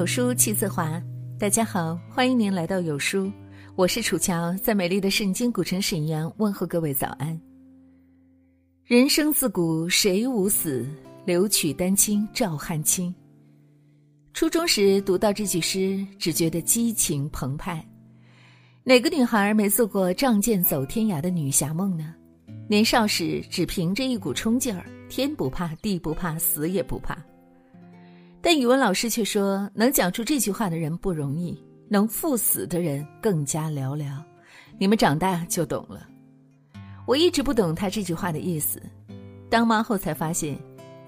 有书气自华。大家好，欢迎您来到有书，我是楚乔，在美丽的圣经古城沈阳问候各位早安。人生自古谁无死，留取丹青照汗青。初中时读到这句诗，只觉得激情澎湃。哪个女孩没做过仗剑走天涯的女侠梦呢？年少时只凭着一股冲劲儿，天不怕地不怕，死也不怕。但语文老师却说，能讲出这句话的人不容易，能赴死的人更加寥寥。你们长大就懂了。我一直不懂他这句话的意思，当妈后才发现，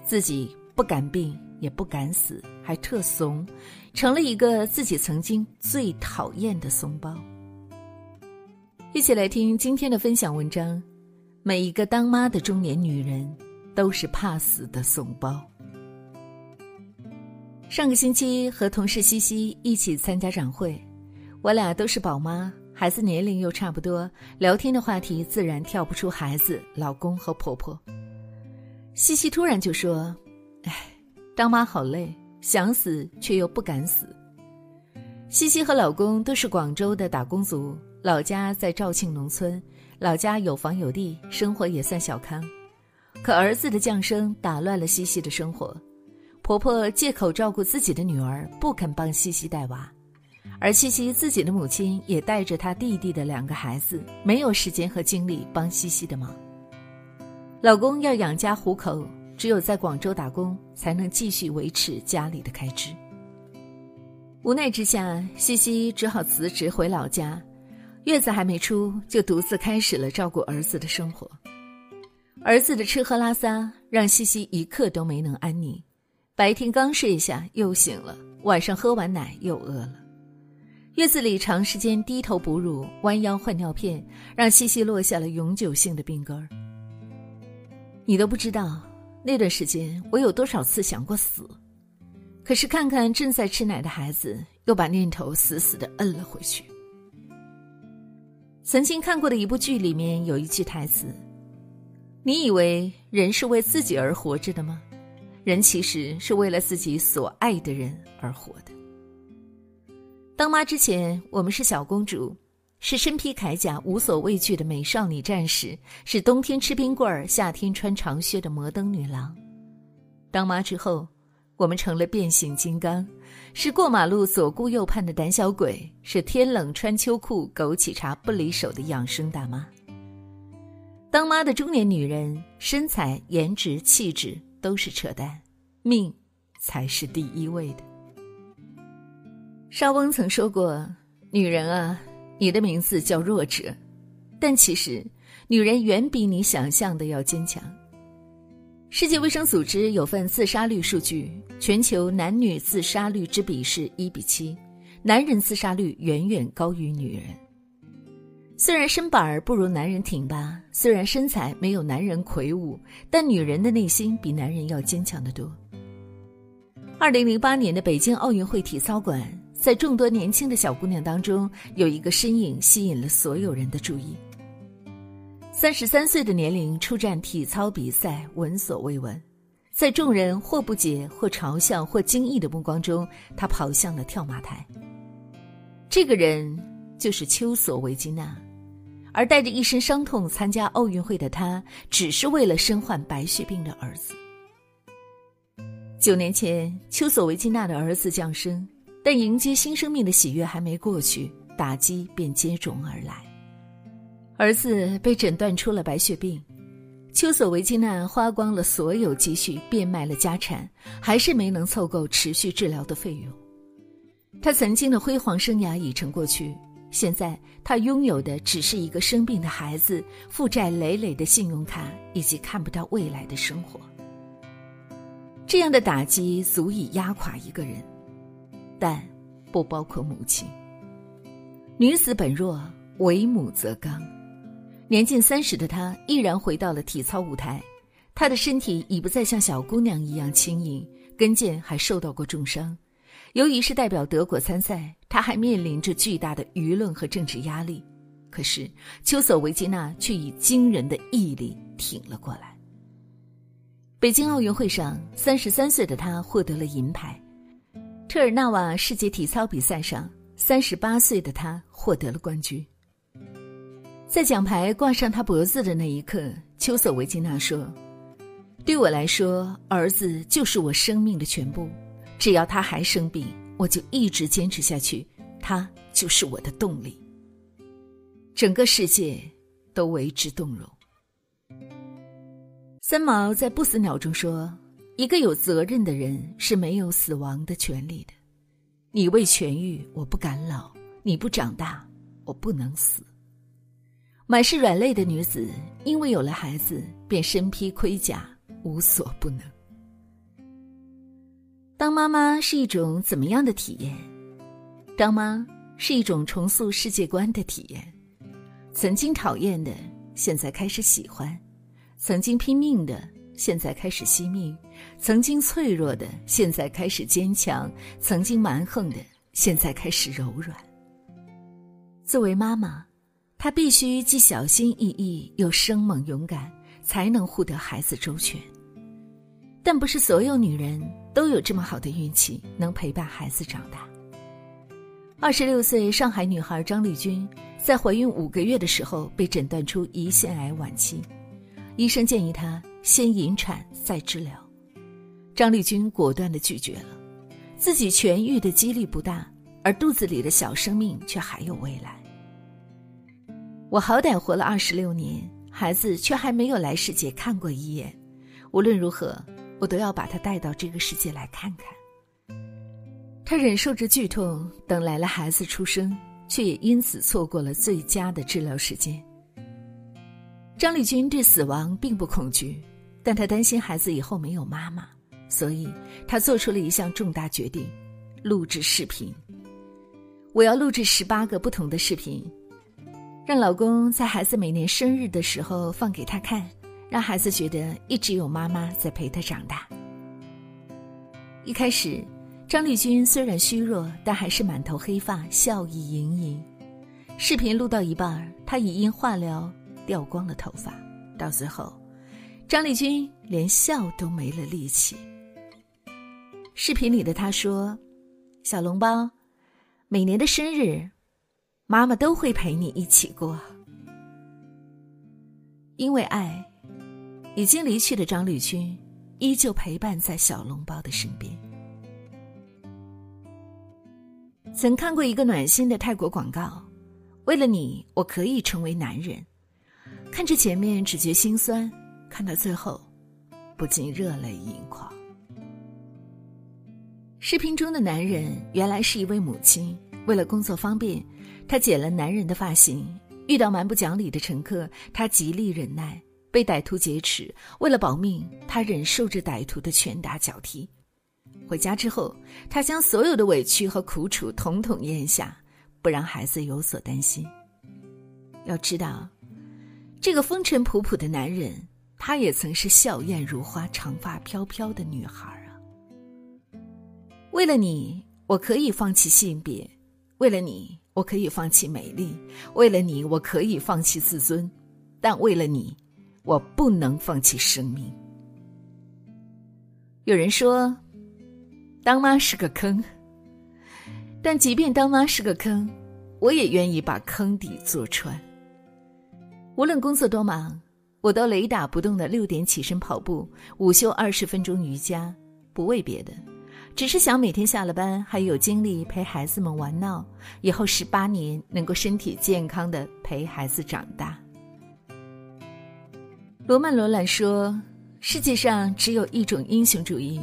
自己不敢病，也不敢死，还特怂，成了一个自己曾经最讨厌的怂包。一起来听今天的分享文章：每一个当妈的中年女人，都是怕死的怂包。上个星期和同事西西一起参加展会，我俩都是宝妈，孩子年龄又差不多，聊天的话题自然跳不出孩子、老公和婆婆。西西突然就说：“哎，当妈好累，想死却又不敢死。”西西和老公都是广州的打工族，老家在肇庆农村，老家有房有地，生活也算小康。可儿子的降生打乱了西西的生活。婆婆借口照顾自己的女儿，不肯帮西西带娃，而西西自己的母亲也带着她弟弟的两个孩子，没有时间和精力帮西西的忙。老公要养家糊口，只有在广州打工才能继续维持家里的开支。无奈之下，西西只好辞职回老家，月子还没出，就独自开始了照顾儿子的生活。儿子的吃喝拉撒让西西一刻都没能安宁。白天刚睡下又醒了，晚上喝完奶又饿了。月子里长时间低头哺乳、弯腰换尿片，让西西落下了永久性的病根儿。你都不知道那段时间我有多少次想过死，可是看看正在吃奶的孩子，又把念头死死的摁了回去。曾经看过的一部剧里面有一句台词：“你以为人是为自己而活着的吗？”人其实是为了自己所爱的人而活的。当妈之前，我们是小公主，是身披铠甲、无所畏惧的美少女战士，是冬天吃冰棍儿、夏天穿长靴的摩登女郎。当妈之后，我们成了变形金刚，是过马路左顾右盼的胆小鬼，是天冷穿秋裤、枸杞茶不离手的养生大妈。当妈的中年女人，身材、颜值、气质。都是扯淡，命才是第一位的。邵翁曾说过：“女人啊，你的名字叫弱者，但其实女人远比你想象的要坚强。”世界卫生组织有份自杀率数据，全球男女自杀率之比是一比七，男人自杀率远远高于女人。虽然身板儿不如男人挺拔，虽然身材没有男人魁梧，但女人的内心比男人要坚强得多。二零零八年的北京奥运会体操馆，在众多年轻的小姑娘当中，有一个身影吸引了所有人的注意。三十三岁的年龄出战体操比赛，闻所未闻，在众人或不解、或嘲笑、或惊异的目光中，她跑向了跳马台。这个人就是丘索维金娜。而带着一身伤痛参加奥运会的他，只是为了身患白血病的儿子。九年前，丘索维金娜的儿子降生，但迎接新生命的喜悦还没过去，打击便接踵而来。儿子被诊断出了白血病，丘索维金娜花光了所有积蓄，变卖了家产，还是没能凑够持续治疗的费用。他曾经的辉煌生涯已成过去。现在他拥有的只是一个生病的孩子、负债累累的信用卡以及看不到未来的生活。这样的打击足以压垮一个人，但不包括母亲。女子本弱，为母则刚。年近三十的她毅然回到了体操舞台，她的身体已不再像小姑娘一样轻盈，跟腱还受到过重伤。由于是代表德国参赛，他还面临着巨大的舆论和政治压力。可是，丘索维金娜却以惊人的毅力挺了过来。北京奥运会上，三十三岁的她获得了银牌。特尔纳瓦世界体操比赛上，三十八岁的他获得了冠军。在奖牌挂上他脖子的那一刻，丘索维金娜说：“对我来说，儿子就是我生命的全部。只要他还生病，我就一直坚持下去。它就是我的动力。”整个世界都为之动容。三毛在《不死鸟》中说：“一个有责任的人是没有死亡的权利的。你未痊愈，我不敢老；你不长大，我不能死。”满是软肋的女子，因为有了孩子，便身披盔甲，无所不能。当妈妈是一种怎么样的体验？当妈是一种重塑世界观的体验。曾经讨厌的，现在开始喜欢；曾经拼命的，现在开始惜命；曾经脆弱的，现在开始坚强；曾经蛮横的，现在开始柔软。作为妈妈，她必须既小心翼翼又生猛勇敢，才能护得孩子周全。但不是所有女人都有这么好的运气，能陪伴孩子长大。二十六岁上海女孩张丽君。在怀孕五个月的时候，被诊断出胰腺癌晚期，医生建议她先引产再治疗。张丽君果断的拒绝了，自己痊愈的几率不大，而肚子里的小生命却还有未来。我好歹活了二十六年，孩子却还没有来世界看过一眼，无论如何，我都要把他带到这个世界来看看。他忍受着剧痛，等来了孩子出生。却也因此错过了最佳的治疗时间。张丽君对死亡并不恐惧，但她担心孩子以后没有妈妈，所以她做出了一项重大决定：录制视频。我要录制十八个不同的视频，让老公在孩子每年生日的时候放给他看，让孩子觉得一直有妈妈在陪他长大。一开始。张丽君虽然虚弱，但还是满头黑发，笑意盈盈。视频录到一半，她已因化疗掉光了头发。到最后，张丽君连笑都没了力气。视频里的她说：“小笼包，每年的生日，妈妈都会陪你一起过。”因为爱，已经离去的张丽君依旧陪伴在小笼包的身边。曾看过一个暖心的泰国广告，为了你，我可以成为男人。看着前面只觉心酸，看到最后，不禁热泪盈眶。视频中的男人原来是一位母亲，为了工作方便，她剪了男人的发型。遇到蛮不讲理的乘客，她极力忍耐；被歹徒劫持，为了保命，他忍受着歹徒的拳打脚踢。回家之后，他将所有的委屈和苦楚统统咽下，不让孩子有所担心。要知道，这个风尘仆仆的男人，他也曾是笑靥如花、长发飘飘的女孩啊。为了你，我可以放弃性别；为了你，我可以放弃美丽；为了你，我可以放弃自尊；但为了你，我不能放弃生命。有人说。当妈是个坑，但即便当妈是个坑，我也愿意把坑底坐穿。无论工作多忙，我都雷打不动的六点起身跑步，午休二十分钟瑜伽，不为别的，只是想每天下了班还有精力陪孩子们玩闹，以后十八年能够身体健康的陪孩子长大。罗曼·罗兰说：“世界上只有一种英雄主义。”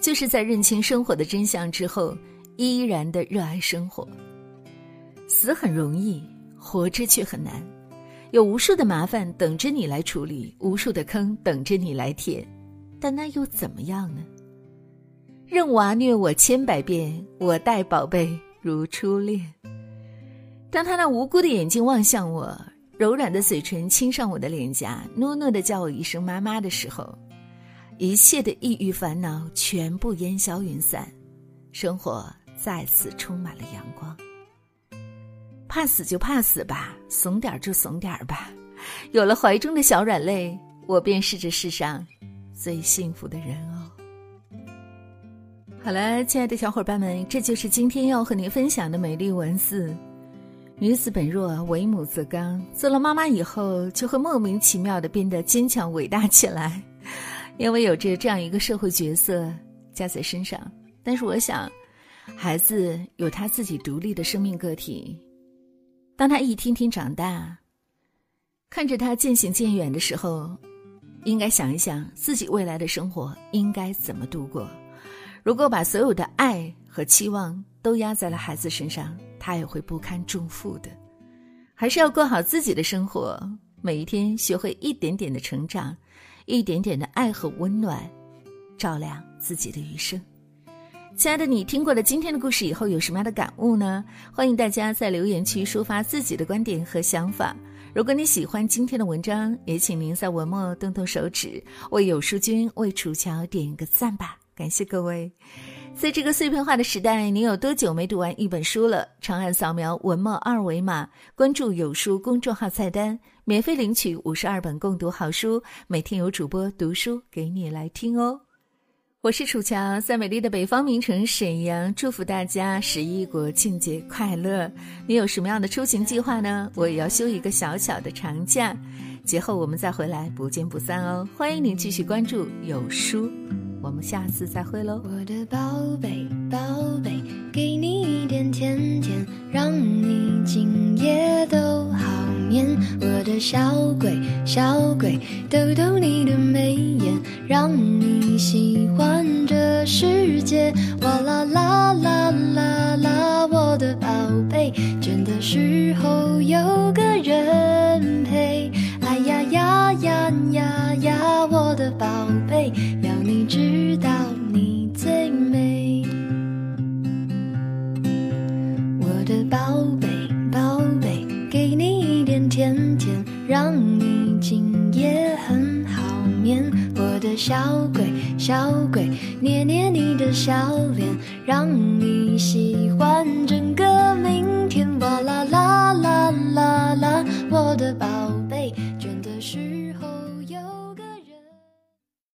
就是在认清生活的真相之后，依然的热爱生活。死很容易，活着却很难，有无数的麻烦等着你来处理，无数的坑等着你来填，但那又怎么样呢？任娃虐我千百遍，我待宝贝如初恋。当他那无辜的眼睛望向我，柔软的嘴唇亲上我的脸颊，糯糯的叫我一声妈妈的时候。一切的抑郁烦恼全部烟消云散，生活再次充满了阳光。怕死就怕死吧，怂点儿就怂点儿吧。有了怀中的小软肋，我便是这世上最幸福的人哦。好了，亲爱的小伙伴们，这就是今天要和您分享的美丽文字。女子本弱，为母则刚。做了妈妈以后，就会莫名其妙的变得坚强伟大起来，因为有着这样一个社会角色加在身上。但是，我想，孩子有他自己独立的生命个体。当他一天天长大，看着他渐行渐远的时候，应该想一想自己未来的生活应该怎么度过。如果把所有的爱和期望都压在了孩子身上，他也会不堪重负的。还是要过好自己的生活，每一天学会一点点的成长，一点点的爱和温暖，照亮自己的余生。亲爱的，你听过了今天的故事以后，有什么样的感悟呢？欢迎大家在留言区抒发自己的观点和想法。如果你喜欢今天的文章，也请您在文末动动手指，为有书君、为楚乔点一个赞吧。感谢各位，在这个碎片化的时代，你有多久没读完一本书了？长按扫描文末二维码，关注有书公众号菜单，免费领取五十二本共读好书，每天有主播读书给你来听哦。我是楚乔，在美丽的北方名城沈阳，祝福大家十一国庆节快乐。你有什么样的出行计划呢？我也要休一个小小的长假，节后我们再回来，不见不散哦。欢迎您继续关注有书。我们下次再会喽，我的宝贝宝贝，给你一点甜甜，让你今夜都好眠。我的小鬼小鬼，逗逗你的眉眼，让你喜欢这世界。哇啦啦啦啦啦，我的宝贝，倦的时候有个人陪。呀呀呀呀呀，我的宝贝。要你知道你最美，我的宝贝宝贝，给你一点甜甜，让你今夜很好眠。我的小鬼小鬼，捏捏你的小脸，让你。